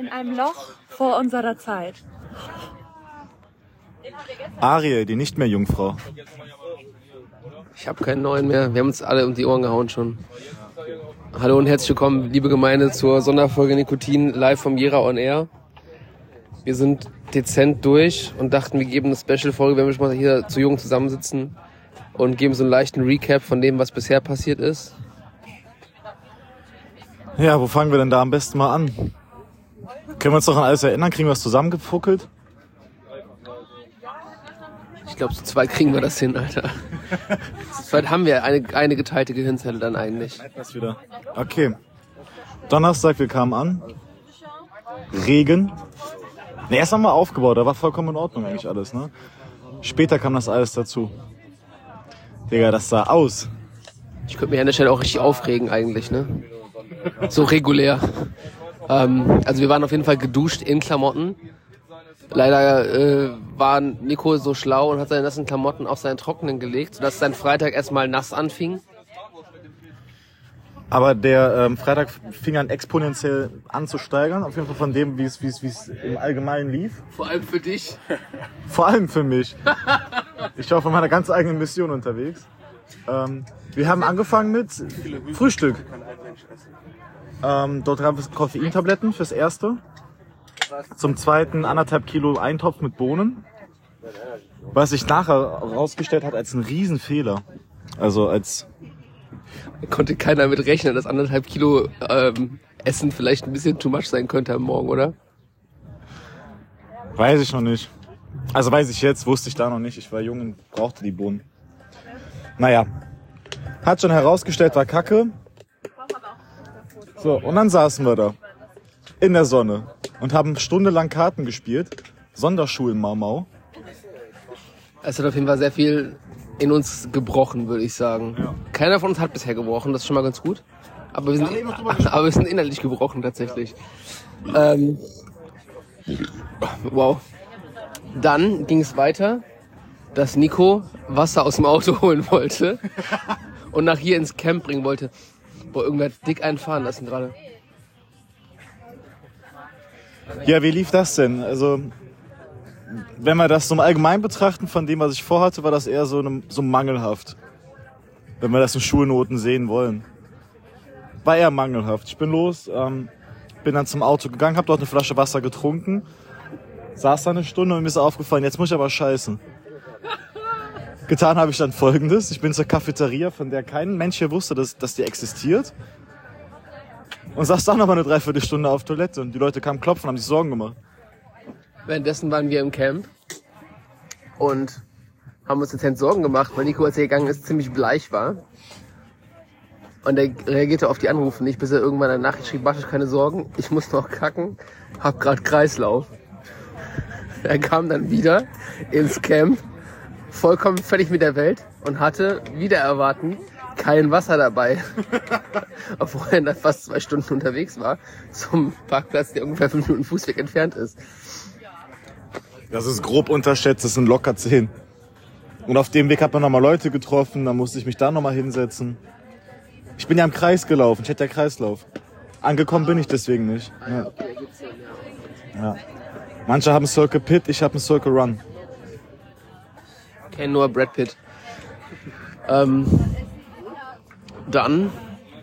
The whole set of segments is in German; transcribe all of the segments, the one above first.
in einem Loch vor unserer Zeit. Ariel, die nicht mehr Jungfrau. Ich habe keinen neuen mehr. Wir haben uns alle um die Ohren gehauen schon. Hallo und herzlich willkommen, liebe Gemeinde, zur Sonderfolge Nikotin live vom Jera on Air. Wir sind dezent durch und dachten, wir geben eine Special-Folge, wenn wir schon mal hier zu Jungen zusammensitzen und geben so einen leichten Recap von dem, was bisher passiert ist. Ja, wo fangen wir denn da am besten mal an? Können wir uns noch an alles erinnern? Kriegen wir es zusammengefuckelt? Ich glaube, zu zweit kriegen wir das hin, Alter. zu zweit haben wir eine, eine geteilte Gehirnzelle dann eigentlich. Das wieder. Okay. Donnerstag, wir kamen an. Regen. Ne, erst haben wir aufgebaut, da war vollkommen in Ordnung eigentlich alles, ne? Später kam das alles dazu. Digga, das sah aus. Ich könnte mich an der Stelle auch richtig aufregen eigentlich, ne? So regulär. Ähm, also wir waren auf jeden Fall geduscht in Klamotten. Leider äh, war Nico so schlau und hat seine nassen Klamotten auf seinen trockenen gelegt, sodass sein Freitag erstmal nass anfing. Aber der ähm, Freitag fing an exponentiell an zu steigern, auf jeden Fall von dem, wie es, wie es, wie es im Allgemeinen lief. Vor allem für dich. Vor allem für mich. Ich war von meiner ganz eigenen Mission unterwegs. Ähm, wir haben angefangen mit Frühstück. Ähm, dort gab es Koffeintabletten fürs Erste. Zum Zweiten anderthalb Kilo Eintopf mit Bohnen. Was sich nachher herausgestellt hat als ein Riesenfehler. Also als Konnte keiner mit rechnen, dass anderthalb Kilo ähm, Essen vielleicht ein bisschen too much sein könnte am Morgen, oder? Weiß ich noch nicht. Also weiß ich jetzt, wusste ich da noch nicht. Ich war jung und brauchte die Bohnen. Naja. Hat schon herausgestellt, war kacke. So, und dann saßen wir da. In der Sonne. Und haben stundenlang Karten gespielt. Sonderschulen Mau Mau. Es hat auf jeden Fall sehr viel in uns gebrochen, würde ich sagen. Keiner von uns hat bisher gebrochen, das ist schon mal ganz gut. Aber wir sind, aber wir sind innerlich gebrochen tatsächlich. Ähm, wow. Dann ging es weiter, dass Nico Wasser aus dem Auto holen wollte und nach hier ins Camp bringen wollte. Boah, irgendwer hat dick einfahren lassen gerade. Ja, wie lief das denn? Also, wenn wir das so im Allgemeinen betrachten, von dem, was ich vorhatte, war das eher so, einem, so mangelhaft. Wenn wir das in Schulnoten sehen wollen. War eher mangelhaft. Ich bin los, ähm, bin dann zum Auto gegangen, habe dort eine Flasche Wasser getrunken, saß da eine Stunde und mir ist aufgefallen, jetzt muss ich aber scheißen. Getan habe ich dann folgendes. Ich bin zur Cafeteria, von der kein Mensch hier wusste, dass, dass die existiert. Und saß da noch mal eine Dreiviertelstunde auf Toilette und die Leute kamen klopfen, haben sich Sorgen gemacht. Währenddessen waren wir im Camp und haben uns dezent Sorgen gemacht, weil Nico, als er gegangen ist, ziemlich bleich war. Und er reagierte auf die Anrufe nicht, bis er irgendwann eine Nachricht schrieb, mach euch keine Sorgen, ich muss noch kacken, hab grad Kreislauf. Er kam dann wieder ins Camp, vollkommen fertig mit der Welt und hatte, wieder erwarten, kein Wasser dabei. Obwohl er dann fast zwei Stunden unterwegs war, zum Parkplatz, der ungefähr fünf Minuten Fußweg entfernt ist. Das ist grob unterschätzt, das sind locker zehn. Und auf dem Weg hat man nochmal Leute getroffen, dann musste ich mich da nochmal hinsetzen. Ich bin ja im Kreis gelaufen, ich hätte ja Kreislauf. Angekommen bin ich deswegen nicht. Ja. Ja. Manche haben Circle Pit, ich habe einen Circle Run. Kenne nur Brad Pitt. Ähm, dann,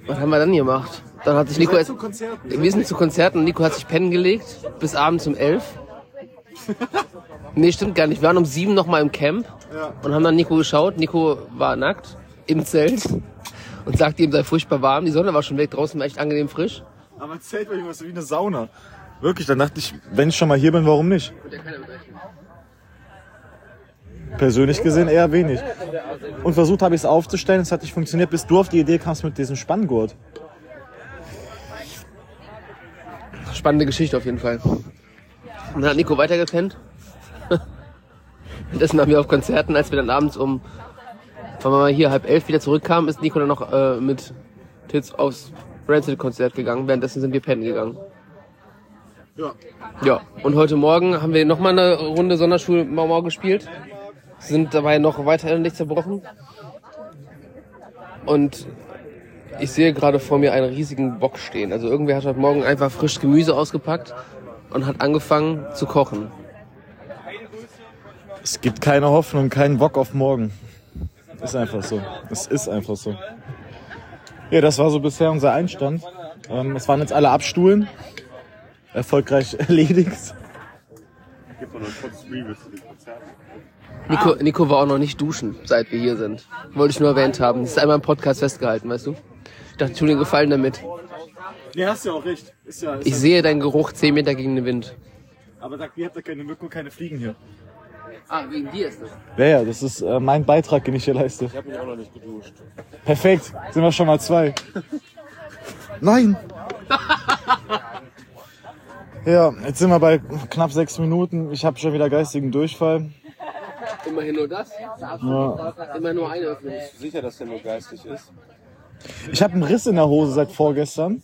was haben wir dann gemacht? Dann hat sich Nico wir sind zu Konzerten und Nico hat sich pennen gelegt bis abends um elf. Nee, stimmt gar nicht. Wir waren um sieben noch mal im Camp und haben dann Nico geschaut. Nico war nackt im Zelt und sagte ihm, sei furchtbar warm. Die Sonne war schon weg, draußen war echt angenehm frisch. Aber Zelt war irgendwas wie eine Sauna. Wirklich, dann dachte ich, wenn ich schon mal hier bin, warum nicht? Persönlich gesehen eher wenig. Und versucht habe ich es aufzustellen, es hat nicht funktioniert, bis du auf die Idee kamst mit diesem Spanngurt. Spannende Geschichte auf jeden Fall. Und dann hat Nico weitergepennt. Währenddessen waren wir auf Konzerten, als wir dann abends um, wenn wir mal hier halb elf wieder zurückkamen, ist Nico dann noch äh, mit Tits aufs Rancid-Konzert gegangen. Währenddessen sind wir pennen gegangen. Ja. Ja, und heute Morgen haben wir nochmal eine Runde Sonderschul Mau Mau gespielt. Sind dabei noch weiter nicht zerbrochen. Und ich sehe gerade vor mir einen riesigen Bock stehen. Also irgendwer hat heute Morgen einfach frisch Gemüse ausgepackt und hat angefangen zu kochen. Es gibt keine Hoffnung, keinen Bock auf morgen. Ist einfach so. Es ist einfach so. Ja, das war so bisher unser Einstand. Ähm, es waren jetzt alle Abstuhlen. Erfolgreich erledigt. Gibt noch kurz Reviews zu dem Konzert. Nico, Nico war auch noch nicht duschen, seit wir hier sind. Wollte ich nur erwähnt haben. Das ist einmal im Podcast festgehalten, weißt du? Ich dachte, tu dir einen gefallen damit. Nee, hast ja auch recht. Ist ja, ist Ich sehe deinen Geruch 10 Meter gegen den Wind. aber da, ihr habt ja keine Mücken und keine Fliegen hier. Ah, wegen dir ist das. Ja, ja, das ist äh, mein Beitrag, den ich hier leiste. Ich habe mich auch noch nicht geduscht. Perfekt, sind wir schon mal zwei. Nein! Ja, jetzt sind wir bei knapp sechs Minuten. Ich habe schon wieder geistigen Durchfall. Immerhin nur das. Ja. Immer nur eine Öffnung. Sicher, dass der nur geistig ist? Ich habe einen Riss in der Hose seit vorgestern.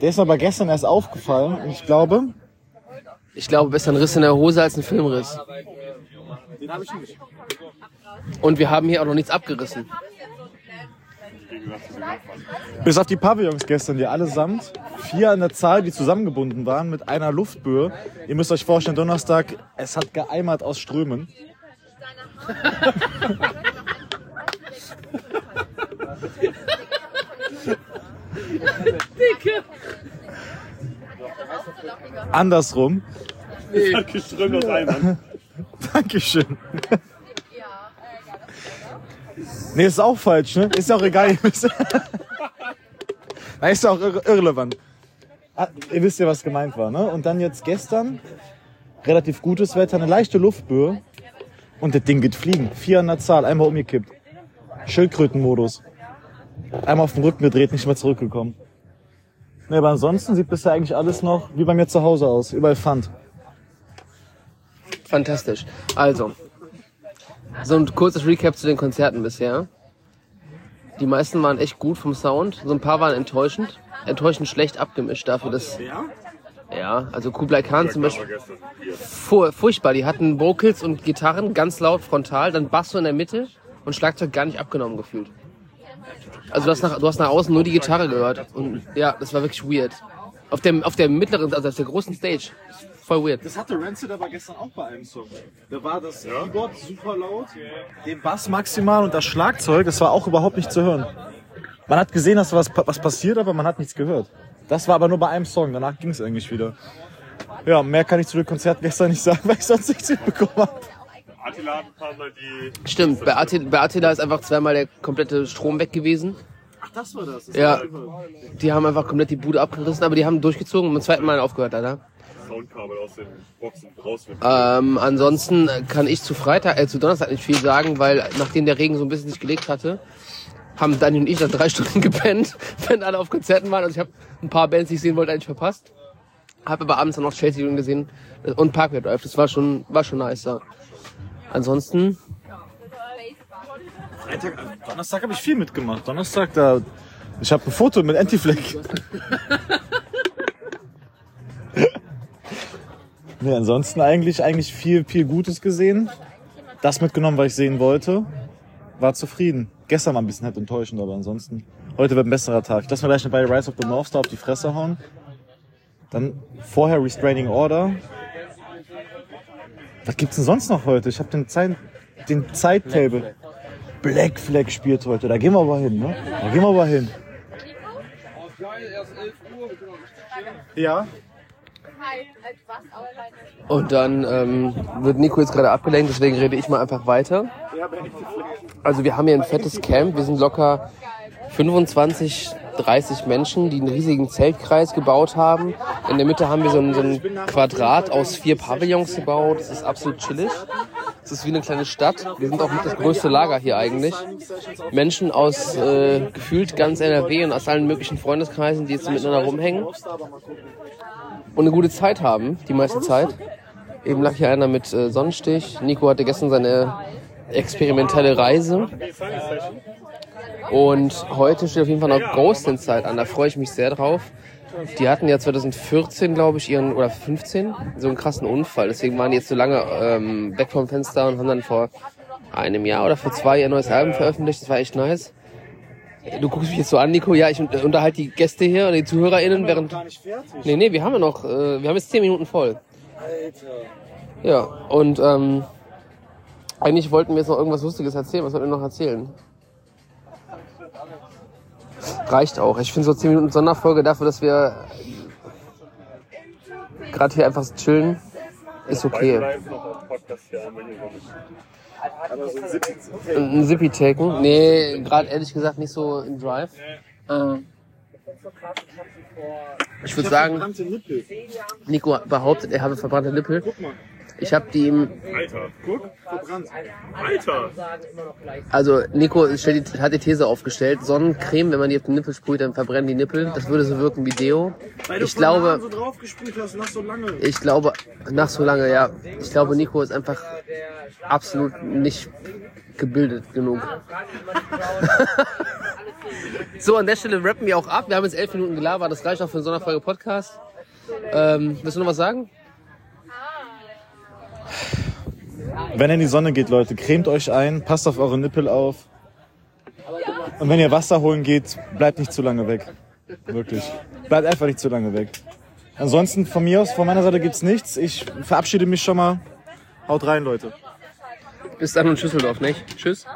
Der ist mir aber gestern erst aufgefallen. Und ich glaube, Ich glaube, besser ein Riss in der Hose als ein Filmriss. den habe ich nicht. Und wir haben hier auch noch nichts abgerissen. Bis auf die Pavillons gestern, die allesamt vier an der Zahl, die zusammengebunden waren mit einer Luftböe. Ihr müsst euch vorstellen, Donnerstag, es hat geeimert aus Strömen. Andersrum. Hat geströmt aus Eimern. Dankeschön. Nee, ist auch falsch, ne? Ist ja auch egal. Na, ist ja auch irre irrelevant. Ah, ihr wisst ja, was gemeint war, ne? Und dann jetzt gestern, relativ gutes Wetter, eine leichte Luftböe. Und das Ding geht fliegen. Vier an der Zahl, einmal umgekippt. Schildkrötenmodus. Einmal auf den Rücken gedreht, nicht mehr zurückgekommen. Ne, aber ansonsten sieht bisher eigentlich alles noch wie bei mir zu Hause aus. Überall Pfand. Fantastisch. Also, so ein kurzes Recap zu den Konzerten bisher. Die meisten waren echt gut vom Sound. So ein paar waren enttäuschend. Enttäuschend schlecht abgemischt dafür, dass... Ja, also Kublai Khan zum Beispiel. Fu- furchtbar. Die hatten Vocals und Gitarren ganz laut frontal, dann Basso in der Mitte und Schlagzeug gar nicht abgenommen gefühlt. Also du hast nach, du hast nach außen nur die Gitarre gehört. Und ja, das war wirklich weird. Auf dem, auf der mittleren, also auf der großen Stage. Voll weird. Das hatte Rancid aber gestern auch bei einem Song. Da war das Keyboard super laut, den Bass maximal und das Schlagzeug, das war auch überhaupt nicht zu hören. Man hat gesehen, dass was, was passiert, aber man hat nichts gehört. Das war aber nur bei einem Song, danach ging es eigentlich wieder. Ja, mehr kann ich zu dem Konzert gestern nicht sagen, weil ich sonst nichts mitbekommen habe. Attila hat ein paar Mal die. Stimmt, bei Attila, bei Attila ist einfach zweimal der komplette Strom weg gewesen. Ach, das war das. Ja, die haben einfach komplett die Bude abgerissen, aber die haben durchgezogen und beim zweiten Mal aufgehört, Alter. Soundkabel aus den Boxen rausnehmen. Ähm, ansonsten kann ich zu Freitag, äh, zu Donnerstag nicht viel sagen, weil nachdem der Regen so ein bisschen sich gelegt hatte, haben Dani und ich dann drei Stunden gepennt, wenn alle auf Konzerten waren. Also ich habe ein paar Bands, die ich sehen wollte, eigentlich verpasst. Habe aber abends dann noch Chelsea Union gesehen und Parkway Drive. Das war schon, war schon nice. Ansonsten, Freitag, Donnerstag habe ich viel mitgemacht. Donnerstag, da, ich habe ein Foto mit Anti-Flag. nee, ansonsten eigentlich, eigentlich viel, viel Gutes gesehen. Das mitgenommen, was ich sehen wollte. War zufrieden. Gestern war ein bisschen halt enttäuschend, aber ansonsten. Heute wird ein besserer Tag. Ich lasse mir gleich bei Rise of the North Star auf die Fresse hauen. Dann vorher Restraining Order. Was gibt's denn sonst noch heute? Ich habe den Zeit, den Zeittable. Black Flag spielt heute. Da gehen wir aber hin, ne? Da gehen wir aber hin. Ja. Und dann ähm, wird Nico jetzt gerade abgelenkt, deswegen rede ich mal einfach weiter. Also wir haben hier ein fettes Camp, wir sind locker 25, 30 Menschen, die einen riesigen Zeltkreis gebaut haben. In der Mitte haben wir so ein, so ein Quadrat aus vier Pavillons gebaut. Das ist absolut chillig. Es ist wie eine kleine Stadt. Wir sind auch mit das größte Lager hier eigentlich. Menschen aus äh, gefühlt ganz NRW und aus allen möglichen Freundeskreisen, die jetzt miteinander rumhängen und eine gute Zeit haben, die meiste Zeit. Eben lag hier einer mit äh, Sonnenstich. Nico hatte gestern seine experimentelle Reise. Und heute steht auf jeden Fall noch Ghost in Zeit an. Da freue ich mich sehr drauf. Die hatten ja 2014, glaube ich, ihren, oder 15, so einen krassen Unfall. Deswegen waren die jetzt so lange ähm, weg vom Fenster und haben dann vor einem Jahr oder vor zwei ihr neues Album veröffentlicht. Das war echt nice. Du guckst mich jetzt so an, Nico. Ja, ich un- unterhalte die Gäste hier oder die ZuhörerInnen während. nicht fertig. Nee, nee, wir haben ja noch, äh, wir haben jetzt 10 Minuten voll. Alter. Ja, und ähm, eigentlich wollten wir jetzt noch irgendwas Lustiges erzählen. Was wollten wir noch erzählen? Reicht auch. Ich finde so 10 Minuten Sonderfolge dafür, dass wir gerade hier einfach chillen, ist okay. Ein Zippy taken? Nee, gerade ehrlich gesagt nicht so im Drive. Äh, ich würde sagen. Nico behauptet, er habe verbrannte Nippel. Ich habe die ihm Alter, guck. Verbrannt. Alter. Also Nico die, hat die These aufgestellt, Sonnencreme, wenn man die auf den Nippel sprüht, dann verbrennen die Nippel. Das würde so wirken wie Deo. Weil Ich glaube, so drauf gesprüht hast, nach so lange. ich glaube, nach so lange, ja, ich glaube, Nico ist einfach absolut nicht gebildet genug. so, an der Stelle rappen wir auch ab. Wir haben jetzt elf Minuten gelabert, das reicht auch für einen Sonderfolge Podcast. Ähm, willst du noch was sagen? Wenn ihr in die Sonne geht, Leute, cremt euch ein, passt auf eure Nippel auf. Und wenn ihr Wasser holen geht, bleibt nicht zu lange weg. Wirklich. Bleibt einfach nicht zu lange weg. Ansonsten von mir aus, von meiner Seite gibt's nichts. Ich verabschiede mich schon mal. Haut rein, Leute. Bis dann und Schüsseldorf, nicht? Tschüss.